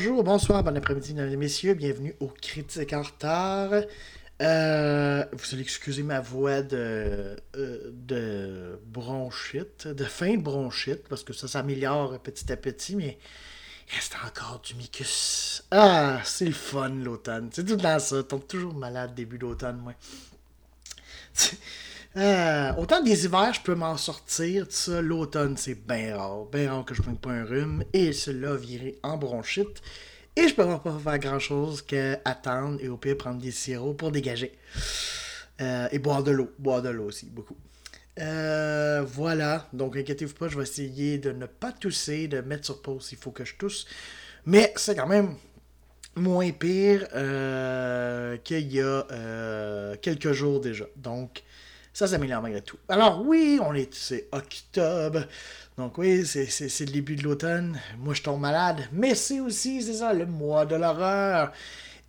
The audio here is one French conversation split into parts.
Bonjour, bonsoir, bon après-midi, mesdames et messieurs. Bienvenue au Critique en retard. Euh, vous allez excuser ma voix de, euh, de bronchite, de fin de bronchite, parce que ça s'améliore petit à petit, mais il reste encore du mucus. Ah, c'est le fun l'automne. C'est tout dans ça. Tombe toujours malade début d'automne, moi. Euh, autant des hivers, je peux m'en sortir. Ça, l'automne, c'est bien rare. Bien rare que je prenne pas un rhume. Et cela virer en bronchite. Et je peux pas faire grand chose qu'attendre et au pire prendre des sirops pour dégager. Euh, et boire de l'eau. Boire de l'eau aussi, beaucoup. Euh, voilà. Donc, inquiétez-vous pas, je vais essayer de ne pas tousser, de mettre sur pause s'il faut que je tousse. Mais c'est quand même moins pire qu'il y a quelques jours déjà. Donc, ça s'améliore malgré tout. Alors oui, on est, c'est octobre. Donc oui, c'est, le début de l'automne. Moi, je tombe malade. Mais c'est aussi, c'est ça, le mois de l'horreur.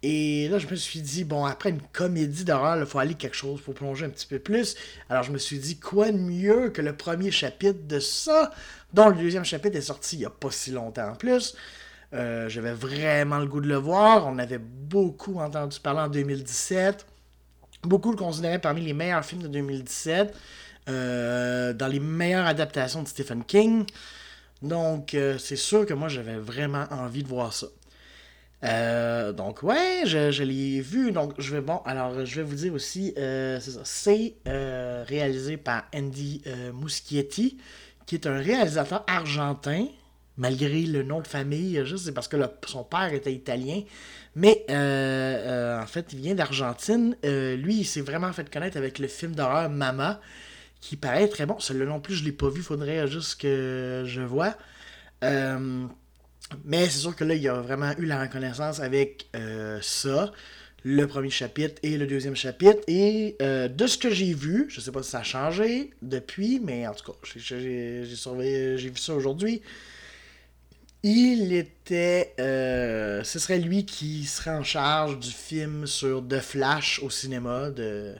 Et là, je me suis dit, bon, après une comédie d'horreur, il faut aller quelque chose, pour plonger un petit peu plus. Alors, je me suis dit, quoi de mieux que le premier chapitre de ça, dont le deuxième chapitre est sorti il n'y a pas si longtemps en plus. Euh, j'avais vraiment le goût de le voir. On avait beaucoup entendu parler en 2017. Beaucoup le considéraient parmi les meilleurs films de 2017, euh, dans les meilleures adaptations de Stephen King. Donc, euh, c'est sûr que moi, j'avais vraiment envie de voir ça. Euh, donc, ouais, je, l'ai vu. Donc, je vais, bon, alors, je vais vous dire aussi, c'est ça. C'est réalisé par Andy Muschietti, qui est un réalisateur argentin, malgré le nom de famille, juste c'est parce que son père était italien. Mais euh, euh, en fait, il vient d'Argentine. Euh, lui, il s'est vraiment fait connaître avec le film d'horreur Mama, qui paraît très bon. Celui-là non plus, je ne l'ai pas vu, faudrait juste que je vois. mais c'est sûr que là, il a vraiment eu la reconnaissance avec ça, le premier chapitre et le deuxième chapitre. Et de ce que j'ai vu, je ne sais pas si ça a changé depuis, mais en tout cas, j'ai vu ça aujourd'hui. Il était. Euh, ce serait lui qui serait en charge du film sur The Flash au cinéma. De...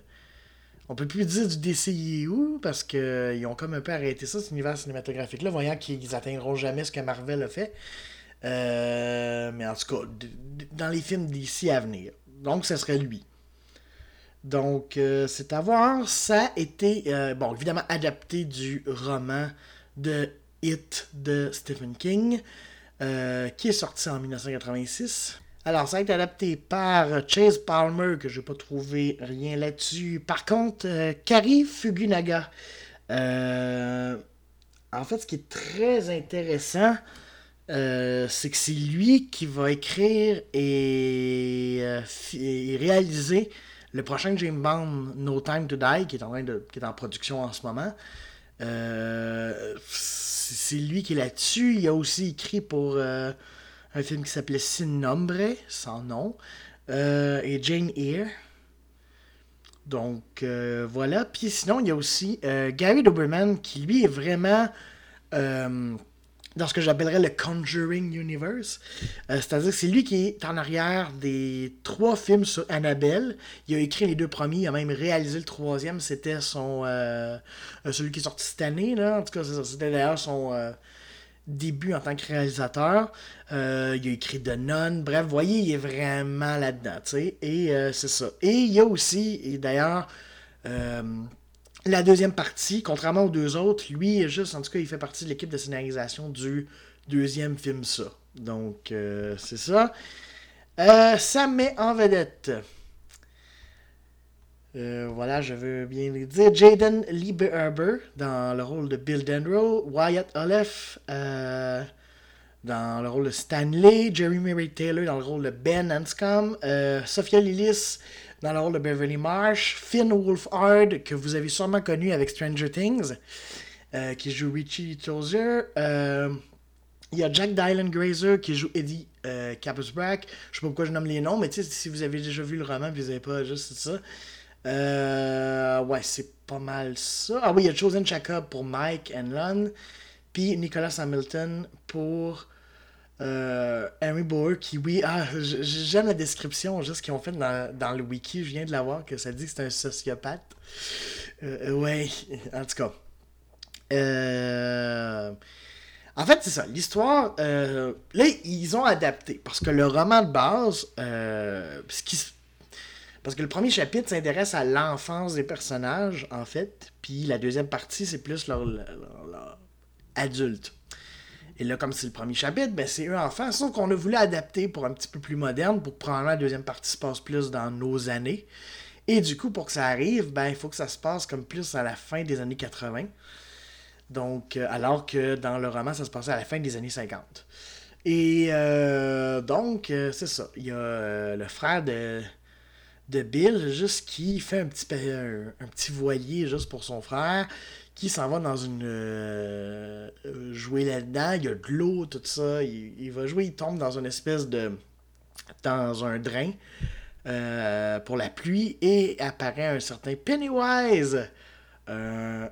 On peut plus dire du DCU parce qu'ils ont comme un peu arrêté ça, cet univers cinématographique-là, voyant qu'ils atteindront jamais ce que Marvel a fait. Euh, mais en tout cas, dans les films d'ici à venir. Donc, ce serait lui. Donc, euh, c'est à. Ça a été, bon, évidemment, adapté du roman de It de Stephen King. Euh, qui est sorti en 1986. Alors, ça a été adapté par Chase Palmer, que je n'ai pas trouvé rien là-dessus. Par contre, euh, Kari Fugunaga. Euh, en fait, ce qui est très intéressant, c'est que c'est lui qui va écrire et, réaliser le prochain James Bond, No Time to Die, qui est en, train de, qui est en production en ce moment. Euh, c'est lui qui est là-dessus. Il a aussi écrit pour euh, un film qui s'appelait Sin Nombre, sans nom, euh, et Jane Eyre. Donc voilà. Puis sinon, il y a aussi Gary Doberman qui lui est vraiment dans ce que j'appellerais le Conjuring Universe. Euh, c'est-à-dire que c'est lui qui est en arrière des trois films sur Annabelle. Il a écrit les deux premiers, il a même réalisé le troisième. C'était son euh, euh, celui qui est sorti cette année. Là. En tout cas, c'était d'ailleurs son début en tant que réalisateur. il a écrit The Nun. Bref, vous voyez, il est vraiment là-dedans. Et c'est ça. Et il y a aussi, et d'ailleurs... La deuxième partie, contrairement aux deux autres, lui, juste, en tout cas, il fait partie de l'équipe de scénarisation du deuxième film ça. Donc, euh, c'est ça. Euh, ça met en vedette. Euh, voilà, je veux bien le dire. Jaden Lieberber dans le rôle de Bill Dendro. Wyatt Olef dans le rôle de Stanley. Jeremy Ray Taylor dans le rôle de Ben Anscombe. Sophia Lillis dans le rôle de Beverly Marsh, Finn Wolfhard, que vous avez sûrement connu avec Stranger Things, euh, qui joue Richie Tozier. Euh, il y a Jack Dylan Grazer qui joue Eddie euh, Capusbrack. Je sais pas pourquoi je nomme les noms, mais si vous avez déjà vu le roman, vous n'avez pas juste ça. Euh, ouais, c'est pas mal ça. Ah oui, il y a Chosen Jacob pour Mike and Lon. Puis Nicholas Hamilton pour euh, Henry Boer qui, oui, ah, j'aime la description juste qu'ils ont fait dans, le wiki, je viens de la voir, que ça dit que c'est un sociopathe. Euh, ouais, en tout cas. Euh, en fait, c'est ça. L'histoire, euh, là, ils ont adapté. Parce que le roman de base, euh, parce que le premier chapitre s'intéresse à l'enfance des personnages, en fait. Puis la deuxième partie, c'est plus leur, adulte. Et là, comme c'est le premier chapitre, ben c'est eux enfants. Sauf qu'on a voulu adapter pour un petit peu plus moderne, pour que probablement la deuxième partie se passe plus dans nos années. Et du coup, pour que ça arrive, ben il faut que ça se passe comme plus à la fin des années 80. Donc, euh, alors que dans le roman, ça se passait à la fin des années 50. Et euh, donc, euh, c'est ça. Il y a le frère de, de Bill, juste qui fait un petit, un, petit voilier juste pour son frère, qui s'en va dans une. jouer là-dedans. Il y a de l'eau, tout ça. Il, va jouer, il tombe dans une espèce de. dans un drain pour la pluie et apparaît un certain Pennywise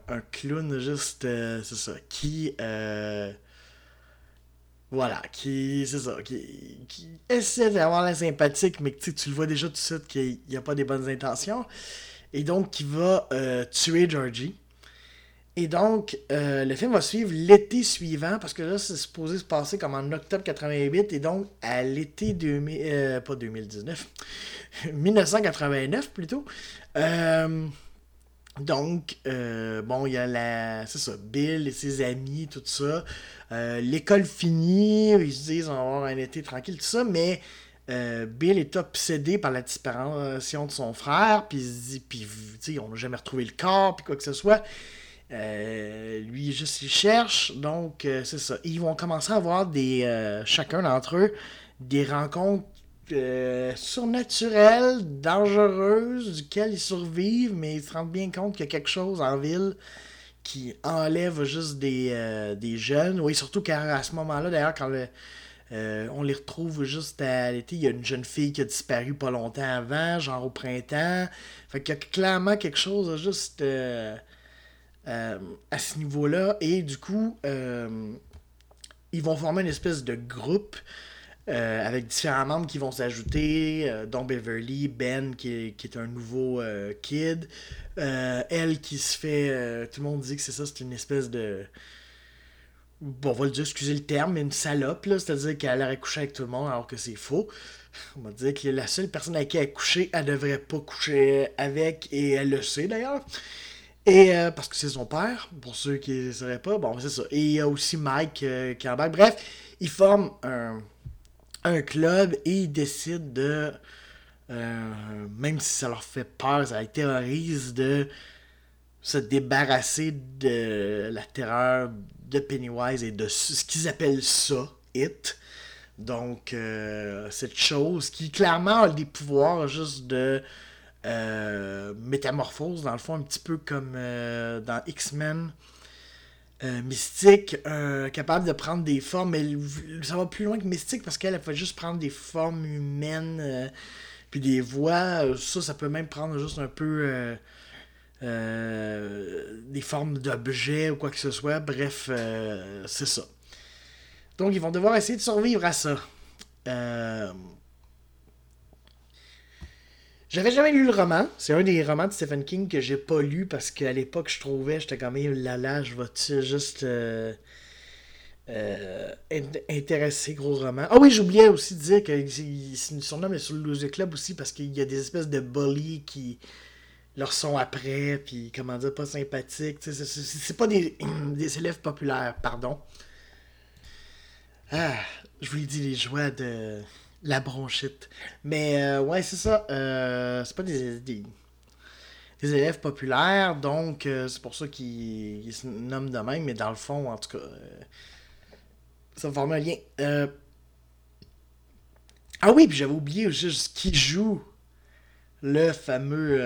un clown juste, euh, c'est ça, qui... Euh, voilà, qui, c'est ça, qui, essaie d'avoir la sympathique, mais tu le vois déjà tout de suite qu'il n'y a pas des bonnes intentions. Et donc, qui va euh, tuer Georgie. Et donc, le film va suivre l'été suivant, parce que là, c'est supposé se passer comme en octobre 88, et donc à l'été 2000, pas 2019, 1989 plutôt. Euh, donc, euh, bon, il y a la. C'est ça, Bill et ses amis, tout ça. Euh, l'école finie, ils se disent on va avoir un été tranquille, tout ça, mais euh, Bill est obsédé par la disparition de son frère, puis il se dit, puis, on n'a jamais retrouvé le corps, puis quoi que ce soit. Lui, juste, il cherche, donc c'est ça. Ils vont commencer à avoir des. chacun d'entre eux, des rencontres euh, surnaturelle, dangereuse, duquel ils survivent, mais ils se rendent bien compte qu'il y a quelque chose en ville qui enlève juste des, euh, des jeunes. Oui, surtout qu'à ce moment-là, d'ailleurs, quand euh, on les retrouve juste à l'été, il y a une jeune fille qui a disparu pas longtemps avant, genre au printemps. Fait qu'il y a clairement quelque chose juste à ce niveau-là. Et du coup, ils vont former une espèce de groupe euh, avec différents membres qui vont s'ajouter, euh, dont Beverly, Ben qui est, un nouveau euh, kid, elle qui se fait, tout le monde dit que c'est ça, c'est une espèce de, bon on va le dire, excusez le terme, mais une salope, c'est-à-dire qu'elle aurait couché avec tout le monde alors que c'est faux. On va dire que la seule personne avec qui elle a couché, elle devrait pas coucher avec, et elle le sait d'ailleurs. Et parce que c'est son père, pour ceux qui ne sauraient pas, bon c'est ça. Et il y a aussi Mike qui en bac. Bref, ils forment un club et ils décident de, euh, même si ça leur fait peur, ça les terrorise, de se débarrasser de la terreur de Pennywise et de ce qu'ils appellent ça, It. Donc, euh, cette chose qui clairement a des pouvoirs juste de euh, métamorphose, dans le fond, un petit peu comme dans X-Men. Euh, mystique, euh, capable de prendre des formes, mais ça va plus loin que mystique parce qu'elle fait juste prendre des formes humaines, euh, puis des voix. ça, ça peut même prendre juste un peu des formes d'objets ou quoi que ce soit. Bref, c'est ça. Donc, ils vont devoir essayer de survivre à ça. J'avais jamais lu le roman. C'est un des romans de Stephen King que j'ai pas lu parce qu'à l'époque, je trouvais, j'étais comme, là là, je vais juste euh, euh, intéresser gros roman. Ah oui, j'oubliais aussi de dire que c'est surnom sur le Loser Club aussi parce qu'il y a des espèces de bullies qui leur sont après, puis comment dire, pas sympathiques. C'est pas des, des élèves populaires, pardon. Ah, je vous l'ai dit, les joies de la bronchite. Mais euh, ouais, c'est ça. Euh, c'est pas des, des, élèves populaires, donc euh, c'est pour ça qu'ils se nomment de même, mais dans le fond, en tout cas, ça forme un lien. Ah oui, puis j'avais oublié juste qui joue le fameux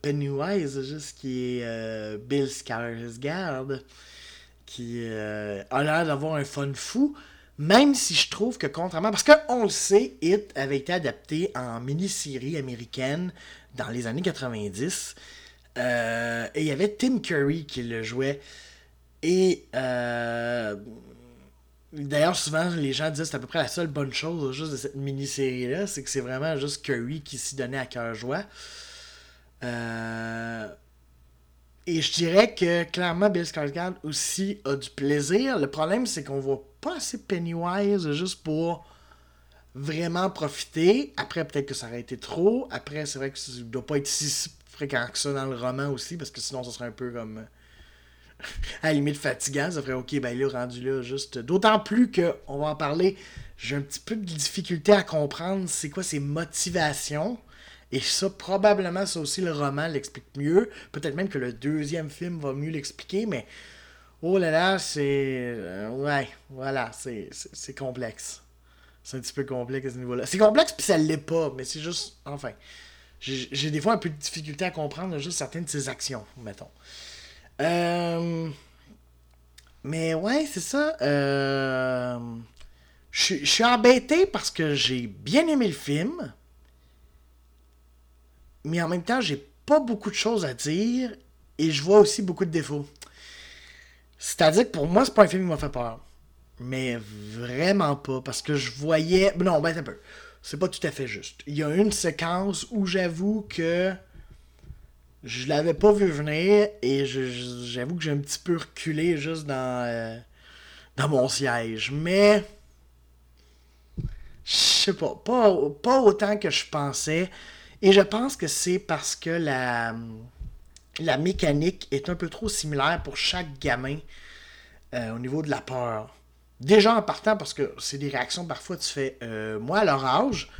Pennywise, juste qui est Bill Skarsgård, qui a l'air d'avoir un fun fou. Même si je trouve que contrairement, parce qu'on le sait, It avait été adapté en mini-série américaine dans les années 90. Euh, et il y avait Tim Curry qui le jouait. Et euh, d'ailleurs, souvent, les gens disent que c'est à peu près la seule bonne chose de cette mini-série-là, c'est que c'est vraiment juste Curry qui s'y donnait à cœur joie. Euh, Et je dirais que clairement, Bill Skarsgård aussi a du plaisir. Le problème, c'est qu'on voit pas assez Pennywise juste pour vraiment profiter. Après, peut-être que ça aurait été trop. Après, c'est vrai que ça doit pas être si fréquent que ça dans le roman aussi, parce que sinon, ça serait un peu comme. à la limite fatigant. Ça ferait OK, ben là, rendu là, juste. D'autant plus que, on va en parler, j'ai un petit peu de difficulté à comprendre c'est quoi ses motivations. Et ça, probablement, ça aussi, le roman l'explique mieux. Peut-être même que le deuxième film va mieux l'expliquer, mais oh là là, c'est. Euh, ouais, voilà, c'est complexe. C'est un petit peu complexe à ce niveau-là. C'est complexe, puis ça l'est pas, mais c'est juste. Enfin. J'ai des fois un peu de difficulté à comprendre juste certaines de ses actions, mettons. Euh, mais ouais, c'est ça. Euh... Je suis embêté parce que j'ai bien aimé le film mais en même temps, j'ai pas beaucoup de choses à dire et je vois aussi beaucoup de défauts. C'est-à-dire que pour moi, c'est pas un film qui m'a fait peur. Mais vraiment pas, parce que je voyais. Non, ben un peu. C'est pas tout à fait juste. Il y a une séquence où j'avoue que je l'avais pas vu venir et j'avoue que j'ai un petit peu reculé juste dans, euh, dans mon siège. Mais. Je sais pas, pas, pas autant que je pensais. Et je pense que c'est parce que la, la mécanique est un peu trop similaire pour chaque gamin euh, au niveau de la peur. Déjà en partant, parce que c'est des réactions parfois, tu fais euh, Moi, à leur âge,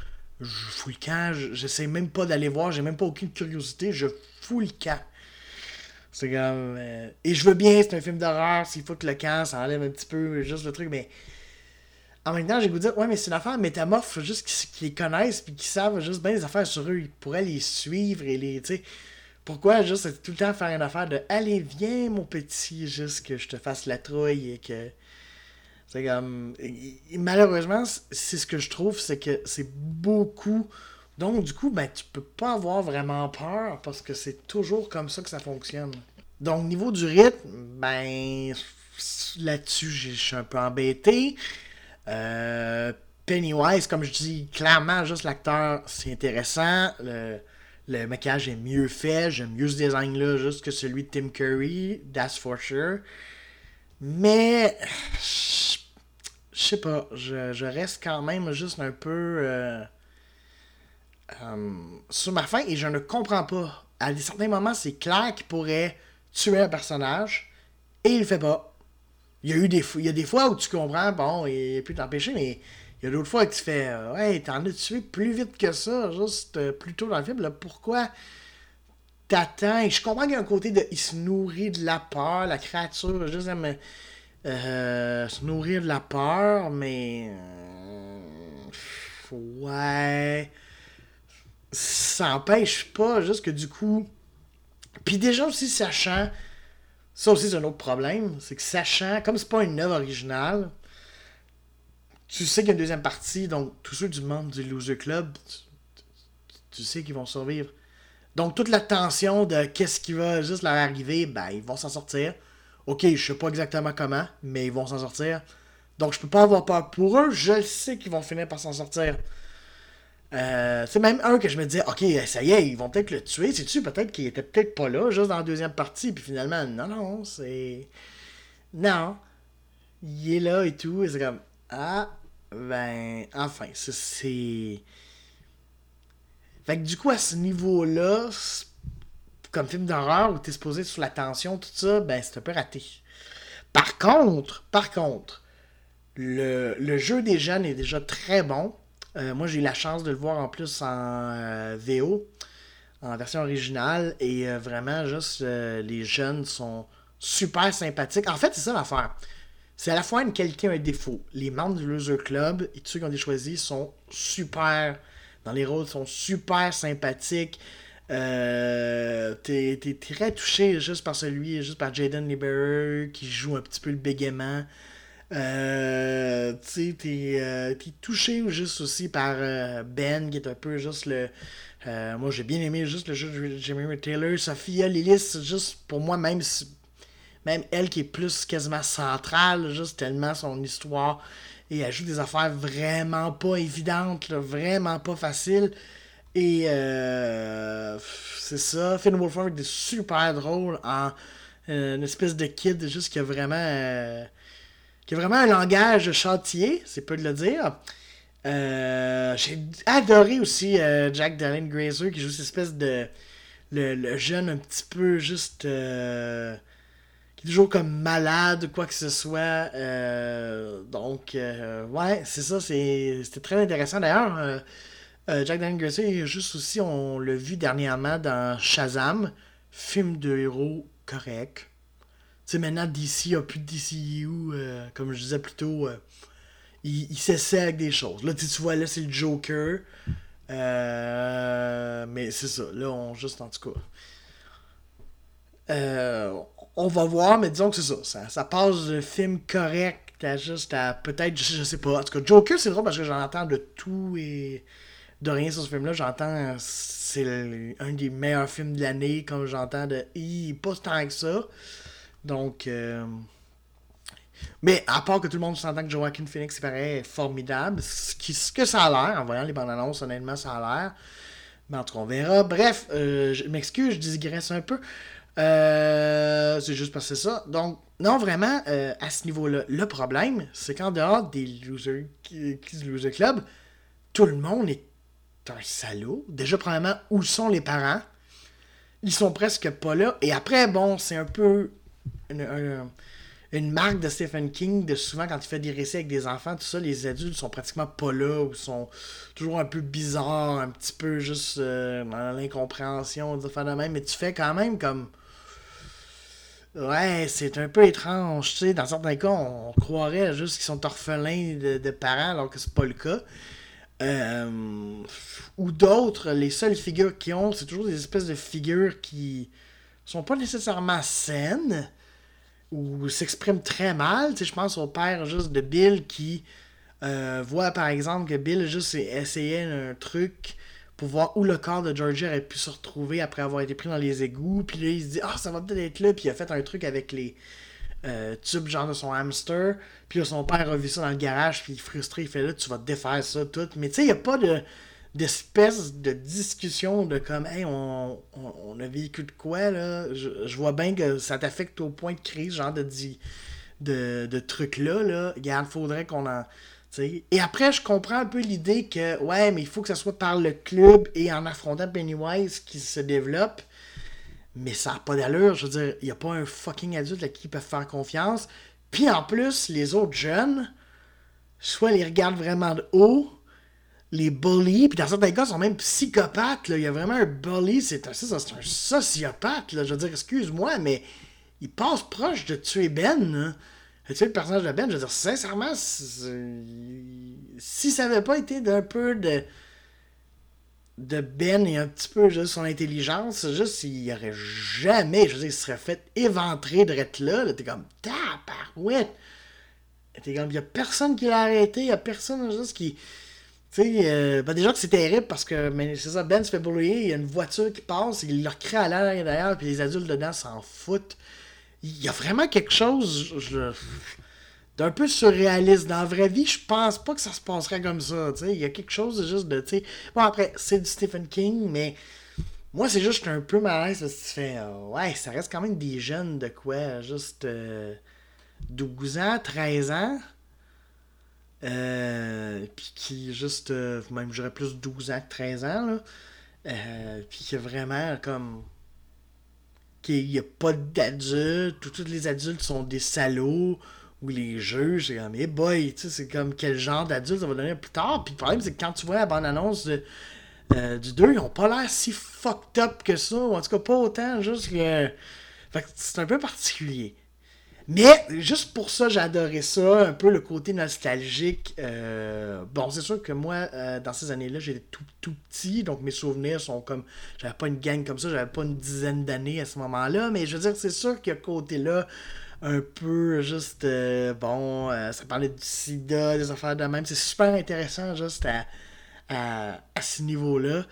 je fous le camp, j'essaie même pas d'aller voir, j'ai même pas aucune curiosité, je fous le camp. C'est comme. Euh, et je veux bien, c'est un film d'horreur, s'il faut que le camp, ça enlève un petit peu juste le truc, mais en même temps, j'ai goût de dire, ouais, mais c'est une affaire métamorphe, juste qu'ils les connaissent, puis qu'ils savent juste bien les affaires sur eux. Ils pourraient les suivre et les, sais. Pourquoi juste tout le temps faire une affaire de, allez, viens, mon petit, juste que je te fasse la trouille et que. C'est comme. malheureusement, c'est ce que je trouve, c'est que c'est beaucoup. Donc, du coup, ben, tu peux pas avoir vraiment peur parce que c'est toujours comme ça que ça fonctionne. Donc, niveau du rythme, ben, là-dessus, je suis un peu embêté. Euh, Pennywise, comme je dis, clairement, juste l'acteur, c'est intéressant. Le, le, maquillage est mieux fait. J'aime mieux ce design-là, juste que celui de Tim Curry. That's for sure. Mais, je sais pas, je, reste quand même juste un peu euh, euh, sur ma fin et je ne comprends pas. À certains moments, c'est clair qu'il pourrait tuer un personnage et il le fait pas. Il y a eu des, il y a des fois où tu comprends, bon, il peut t'empêcher, mais il y a d'autres fois où tu fais, euh, ouais, t'en as tué plus vite que ça, juste euh, plus tôt dans le film. Là, pourquoi t'attends? Je comprends qu'il y a un côté de. Il se nourrit de la peur, la créature, juste euh, se nourrir de la peur, mais. ouais. Ça n'empêche pas, juste que du coup. Puis déjà aussi, sachant ça aussi, c'est un autre problème. C'est que sachant, comme c'est pas une œuvre originale, tu sais qu'il y a une deuxième partie, donc tous ceux du monde du Loser Club, tu, sais qu'ils vont survivre. Donc toute la tension de qu'est-ce qui va juste leur arriver, ben ils vont s'en sortir. Ok, je sais pas exactement comment, mais ils vont s'en sortir. Donc je peux pas avoir peur pour eux, je sais qu'ils vont finir par s'en sortir. Euh, c'est même un que je me disais, ok, ça y est, ils vont peut-être le tuer. C'est-tu peut-être qu'il était peut-être pas là, juste dans la deuxième partie, puis finalement, non, non, c'est. Non. Il est là et tout, et c'est comme, ah, ben, enfin, c'est. Fait que du coup, à ce niveau-là, comme film d'horreur où t'es supposé sur la tension, tout ça, ben, c'est un peu raté. Par contre, par contre, le, le jeu des jeunes est déjà très bon. Euh, moi, j'ai eu la chance de le voir en plus en euh, VO, en version originale. Et euh, vraiment, juste, les jeunes sont super sympathiques. En fait, c'est ça l'affaire. C'est à la fois une qualité et un défaut. Les membres du Loser Club et ceux qui ont été choisis sont super. Dans les rôles, sont super sympathiques. t'es, très touché juste par celui, juste par Jaden Lieber qui joue un petit peu le bégaiement. Euh, tu sais, euh, t'es touché juste aussi par euh, Ben, qui est un peu juste le. moi, j'ai bien aimé juste le jeu de Jimmy Taylor. Sophia Lillis, juste pour moi, même, même elle qui est plus quasiment centrale, juste tellement son histoire. Et elle joue des affaires vraiment pas évidentes, vraiment pas faciles. Et euh, c'est ça, Finn Wolfhard est super drôle en euh, une espèce de kid juste qui a vraiment euh, qui a vraiment un langage chantier, c'est peu de le dire. J'ai adoré aussi Jack Dylan Grazer qui joue cette espèce de le, jeune un petit peu juste qui est toujours comme malade ou quoi que ce soit. donc ouais, c'est ça, c'était très intéressant d'ailleurs. Euh, Jack Daniel Gracie, juste aussi, on l'a vu dernièrement dans Shazam, film de héros correct. Tu sais, maintenant, DC a plus de DCU, euh, comme je disais plus tôt, euh, il, il s'essaie avec des choses. Là, tu vois, là, c'est le Joker. mais c'est ça, là, on juste, en tout cas. on va voir, mais disons que c'est ça, ça. passe de film correct à juste à peut-être, je, je sais pas. En tout cas, Joker, c'est drôle parce que j'en entends de tout et de rien sur ce film-là. J'entends c'est un des meilleurs films de l'année, comme j'entends de pas tant que ça. Donc. Euh, mais à part que tout le monde s'entend que Joaquin Phoenix paraît formidable, ce, que ça a l'air, en voyant les bandes annonces, honnêtement, ça a l'air. Mais en tout cas, on verra. Bref, euh, je m'excuse, je digresse un peu. Euh, c'est juste parce que c'est ça. Donc, non, vraiment, à ce niveau-là, le problème, c'est qu'en dehors des Loser, loser Club, tout le monde est un salaud. Déjà, premièrement, où sont les parents? Ils sont presque pas là. Et après, bon, c'est un peu une, marque de Stephen King de souvent quand il fait des récits avec des enfants, tout ça, les adultes sont pratiquement pas là ou sont toujours un peu bizarres, un petit peu juste euh, dans l'incompréhension, de faire de. Mais tu fais quand même comme. Ouais, c'est un peu étrange, tu sais. Dans certains cas, on, croirait juste qu'ils sont orphelins de, de parents alors que c'est pas le cas. Euh, ou d'autres, les seules figures qu'ils ont, c'est toujours des espèces de figures qui sont pas nécessairement saines ou s'expriment très mal. je pense au père juste de Bill qui euh, voit par exemple que Bill juste essayé un truc pour voir où le corps de Georgie aurait pu se retrouver après avoir été pris dans les égouts. Puis là, il se dit Ah, ça va peut-être être là. Puis il a fait un truc avec les, euh, tube genre de son hamster. Puis là, son père a vu ça dans le garage, puis il est frustré, il fait là, tu vas défaire ça, tout. Mais tu sais, il n'y a pas de d'espèce de discussion de comme hey on, on, a vécu de quoi là? Je, vois bien que ça t'affecte au point de crise genre de de, de trucs là là regarde faudrait qu'on en et après je comprends un peu l'idée que ouais mais il faut que ça soit par le club et en affrontant Pennywise qui se développe mais ça n'a pas d'allure. Je veux dire, il n'y a pas un fucking adulte à qui ils peuvent faire confiance. Puis en plus, les autres jeunes, soit les regardent vraiment de haut, les bullies, puis dans certains cas, sont même psychopathes. Là. Il y a vraiment un bully, c'est un, un sociopathe. Là. Je veux dire, excuse-moi, mais il passe proche de tuer Ben. Tu sais, le personnage de Ben, je veux dire, sincèrement, si ça n'avait pas été d'un peu de Ben et un petit peu juste son intelligence, juste il aurait jamais, je veux dire, il serait fait éventrer de être là, là t'es comme tabarouette. T'es comme, il y a personne qui l'a arrêté, il y a personne juste qui. Tu sais, euh, ben déjà que c'est terrible parce que c'est ça, Ben se fait brouiller, il y a une voiture qui passe, il leur crée à l'air d'ailleurs, puis les adultes dedans s'en foutent. Il y a vraiment quelque chose. D'un peu surréaliste. Dans la vraie vie, je pense pas que ça se passerait comme ça. Il y a quelque chose de juste de. Bon, après, c'est du Stephen King, mais moi, c'est juste un peu malaise parce que tu fais. Euh, ouais, ça reste quand même des jeunes de quoi Juste 12 euh, ans, 13 ans. Euh, puis qui juste. même, j'aurais plus 12 ans que 13 ans, là. puis qui est vraiment comme. Qu'il n'y a pas d'adultes, tous les adultes sont des salauds où les juges, c'est comme, hey boy, tu sais, c'est comme quel genre d'adulte ça va donner plus tard? Puis le problème, c'est que quand tu vois la bande-annonce euh, du 2, ils ont pas l'air si fucked up que ça, ou en tout cas pas autant, juste que. Fait que c'est un peu particulier. Mais juste pour ça, adoré ça, un peu le côté nostalgique. Euh, bon, c'est sûr que moi, euh, dans ces années-là, j'étais tout, tout petit, donc mes souvenirs sont comme. J'avais pas une gang comme ça, j'avais pas une dizaine d'années à ce moment-là, mais je veux dire, c'est sûr qu'il y a côté-là un peu juste euh, bon ça parlait du sida des affaires de même c'est super intéressant juste à, à, ce niveau là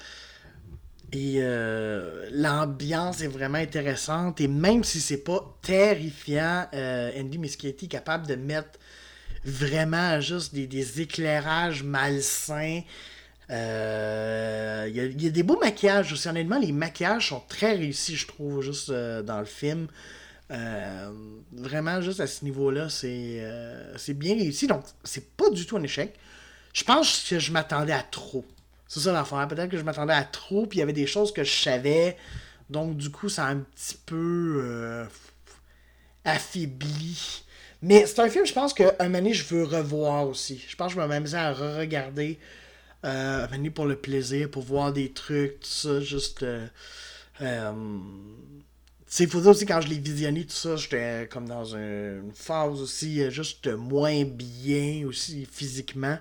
et euh, l'ambiance est vraiment intéressante et même si c'est pas terrifiant Andy Muschietti est capable de mettre vraiment juste des, éclairages malsains Euh, Il y, a- des beaux maquillages aussi. Honnêtement, les maquillages sont très réussis, je trouve, juste euh, dans le film. Euh, vraiment, juste à ce niveau-là, c'est euh, c'est bien réussi. Donc, c'est pas du tout un échec. Je pense que je m'attendais à trop. C'est ça l'affaire. Peut-être que je m'attendais à trop, puis il y avait des choses que je savais. Donc, du coup, ça a un petit peu euh, affaibli. Mais c'est un film, je pense qu'un moment donné, je veux revoir aussi. Je pense que je vais m'amuser à re-regarder euh, un moment pour le plaisir, pour voir des trucs, tout ça, juste. Euh, euh, ces photos aussi, quand je les visionnais, tout ça, j'étais comme dans une phase aussi, euh, juste moins bien aussi physiquement.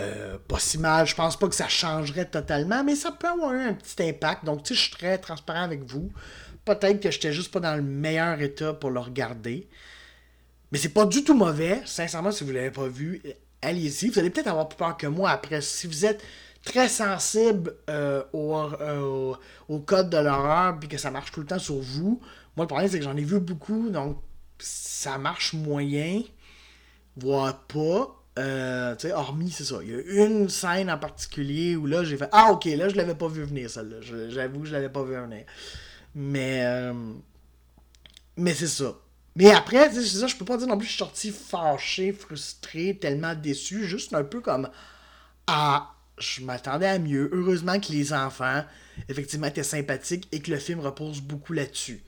Euh, pas si mal, je pense pas que ça changerait totalement, mais ça peut avoir un petit impact. Donc, tu sais, je suis très transparent avec vous. Peut-être que j'étais juste pas dans le meilleur état pour le regarder. Mais c'est pas du tout mauvais. Sincèrement, si vous l'avez pas vu, allez-y. Vous allez peut-être avoir plus peur que moi après. Si vous êtes très sensible euh, au, euh, au, au code de l'horreur puis que ça marche tout le temps sur vous, moi le problème c'est que j'en ai vu beaucoup, donc ça marche moyen, voire pas. Euh, tu sais, hormis, c'est ça. Il y a une scène en particulier où là, j'ai fait Ah, ok, là, je l'avais pas vu venir, celle-là. J'avoue je l'avais pas vu venir. Mais. euh, mais c'est ça. Mais après, c'est ça, je peux pas dire non plus je suis sorti fâché, frustré, tellement déçu. Juste un peu comme Ah, je m'attendais à mieux. Heureusement que les enfants, effectivement, étaient sympathiques et que le film repose beaucoup là-dessus.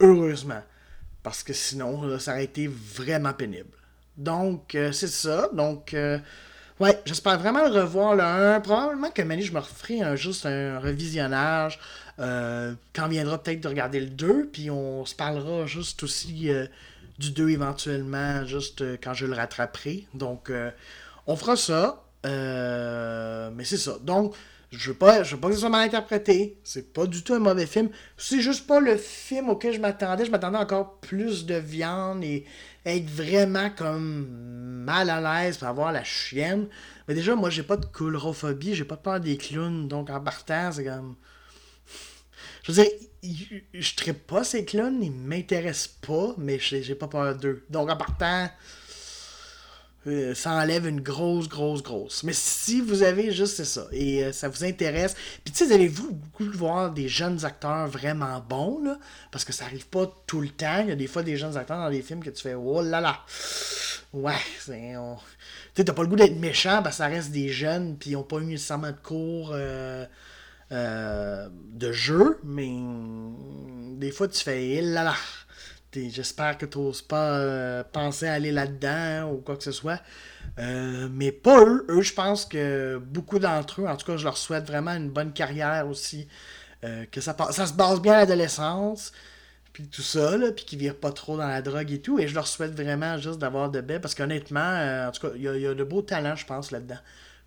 Heureusement. Parce que sinon, ça aurait été vraiment pénible. Donc, euh, c'est ça. Donc, euh, ouais, j'espère vraiment le revoir le 1. Probablement que Mani, je me referai un, juste un revisionnage. euh, quand viendra peut-être de regarder le 2. Puis on se parlera juste aussi euh, du 2 éventuellement, juste quand je le rattraperai. Donc, on fera ça. Mais c'est ça. Donc, je veux pas, je veux pas que ce soit mal interprété. C'est pas du tout un mauvais film. C'est juste pas le film auquel je m'attendais. Je m'attendais encore plus de viande et être vraiment comme mal à l'aise pour avoir la chienne. Mais déjà, moi, j'ai pas de coulrophobie, j'ai pas peur des clowns. Donc, en partant, c'est comme. Je veux dire, je- trippe pas ces clowns, ils m'intéressent pas, mais j'ai pas peur d'eux. Donc, en partant, euh, ça enlève une grosse, grosse, grosse. Mais si vous avez juste ça, et euh, ça vous intéresse, puis tu sais, de voir des jeunes acteurs vraiment bons, là, parce que ça arrive pas tout le temps. Il y a des fois des jeunes acteurs dans des films que tu fais, oh là là, ouais, c'est. on- Tu sais, pas le goût d'être méchant, parce que ça reste des jeunes, puis ils ont pas eu nécessairement de cours. euh, de jeu, mais des fois tu fais eh là là. J'espère que tu n'oses pas euh, penser à aller là-dedans ou quoi que ce soit. Euh, mais pas eux. Eux, je pense que beaucoup d'entre eux, en tout cas, je leur souhaite vraiment une bonne carrière aussi. Euh, que ça, se base bien à l'adolescence, puis tout ça, là, puis qu'ils virent pas trop dans la drogue et tout. Et je leur souhaite vraiment juste d'avoir de belles, parce qu'honnêtement, en tout cas, il y a de beaux talents, je pense, là-dedans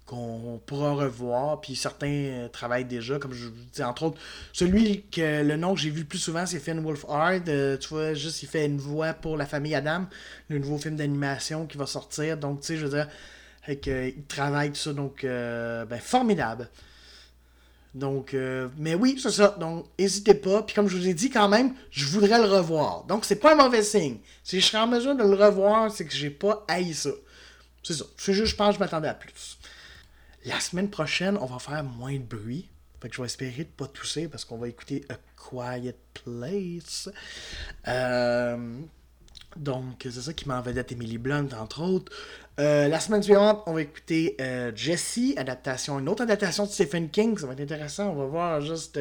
qu'on pourra revoir. Puis certains euh, travaillent déjà, comme je vous dis, entre autres, celui que le nom que j'ai vu le plus souvent, c'est Finn Wolfhard. Euh, tu vois, juste, il fait une voix pour La famille Adam, le nouveau film d'animation qui va sortir. Donc, tu sais, je veux dire, avec, euh, il travaille tout ça, donc, ben, formidable. Donc, mais oui, c'est ça. Donc, n'hésitez pas. Puis comme je vous ai dit, quand même, je voudrais le revoir. Donc, c'est pas un mauvais signe. Si je serais en mesure de le revoir, c'est que j'ai pas haï ça. C'est ça. C'est juste, je pense je m'attendais à plus. La semaine prochaine, on va faire moins de bruit. Fait que je vais espérer de pas tousser parce qu'on va écouter A Quiet Place. Euh, donc, c'est ça qui m'a vedette Emily Blunt, entre autres. Euh, la semaine suivante, on va écouter euh, Jessie, adaptation, une autre adaptation de Stephen King. Ça va être intéressant. On va voir juste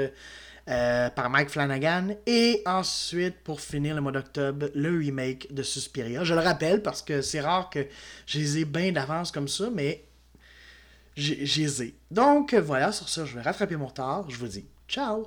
euh, par Mike Flanagan. Et ensuite, pour finir le mois d'octobre, le remake de Suspiria. Je le rappelle parce que c'est rare que je les ai bien d'avance comme ça, mais j'ai. Donc voilà, sur ça, je vais rattraper mon retard. Je vous dis ciao!